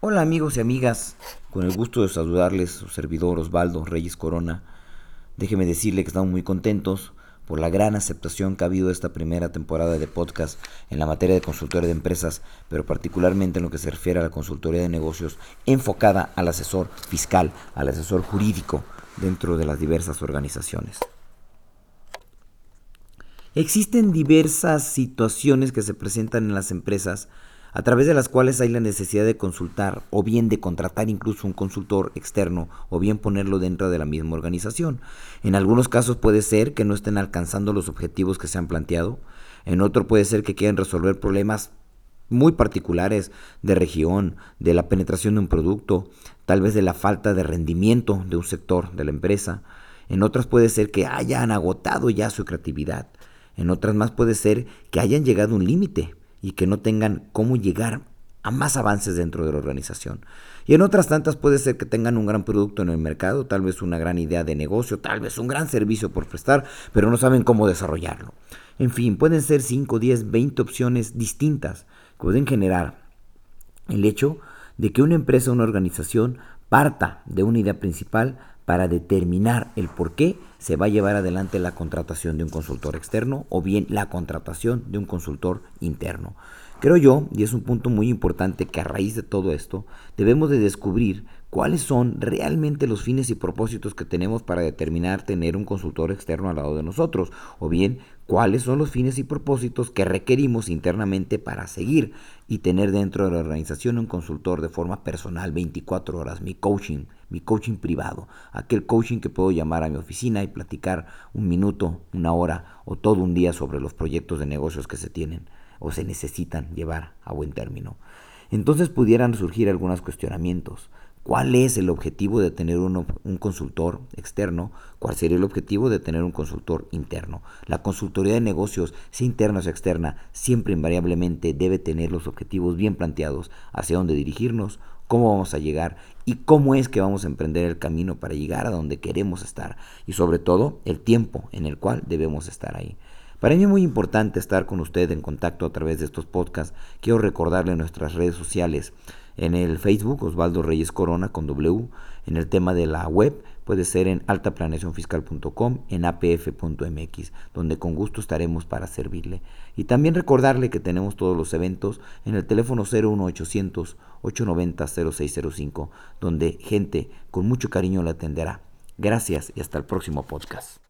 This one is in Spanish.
Hola amigos y amigas, con el gusto de saludarles su servidor Osvaldo Reyes Corona. Déjeme decirle que estamos muy contentos por la gran aceptación que ha habido esta primera temporada de podcast en la materia de consultoría de empresas, pero particularmente en lo que se refiere a la consultoría de negocios enfocada al asesor fiscal, al asesor jurídico dentro de las diversas organizaciones. Existen diversas situaciones que se presentan en las empresas a través de las cuales hay la necesidad de consultar o bien de contratar incluso un consultor externo o bien ponerlo dentro de la misma organización. En algunos casos puede ser que no estén alcanzando los objetivos que se han planteado, en otro puede ser que quieran resolver problemas muy particulares de región, de la penetración de un producto, tal vez de la falta de rendimiento de un sector de la empresa. En otras puede ser que hayan agotado ya su creatividad. En otras más puede ser que hayan llegado a un límite y que no tengan cómo llegar a más avances dentro de la organización. Y en otras tantas puede ser que tengan un gran producto en el mercado, tal vez una gran idea de negocio, tal vez un gran servicio por prestar, pero no saben cómo desarrollarlo. En fin, pueden ser 5, 10, 20 opciones distintas que pueden generar el hecho de que una empresa una organización parta de una idea principal para determinar el por qué se va a llevar adelante la contratación de un consultor externo o bien la contratación de un consultor interno. Creo yo, y es un punto muy importante, que a raíz de todo esto debemos de descubrir cuáles son realmente los fines y propósitos que tenemos para determinar tener un consultor externo al lado de nosotros, o bien cuáles son los fines y propósitos que requerimos internamente para seguir y tener dentro de la organización un consultor de forma personal 24 horas, mi coaching, mi coaching privado, aquel coaching que puedo llamar a mi oficina y platicar un minuto, una hora o todo un día sobre los proyectos de negocios que se tienen o se necesitan llevar a buen término. Entonces pudieran surgir algunos cuestionamientos. ¿Cuál es el objetivo de tener un, consultor externo? ¿Cuál sería el objetivo de tener un consultor interno? La consultoría de negocios, sea interna o externa, siempre invariablemente debe tener los objetivos bien planteados, hacia dónde dirigirnos, cómo vamos a llegar y cómo es que vamos a emprender el camino para llegar a donde queremos estar y sobre todo el tiempo en el cual debemos estar ahí. Para mí es muy importante estar con usted en contacto a través de estos podcasts. Quiero recordarle nuestras redes sociales en el Facebook, Osvaldo Reyes Corona con W, en el tema de la web, puede ser en altaplaneacionfiscal.com, en apf.mx, donde con gusto estaremos para servirle. Y también recordarle que tenemos todos los eventos en el teléfono 01800 890 0605, donde gente con mucho cariño la atenderá. Gracias y hasta el próximo podcast.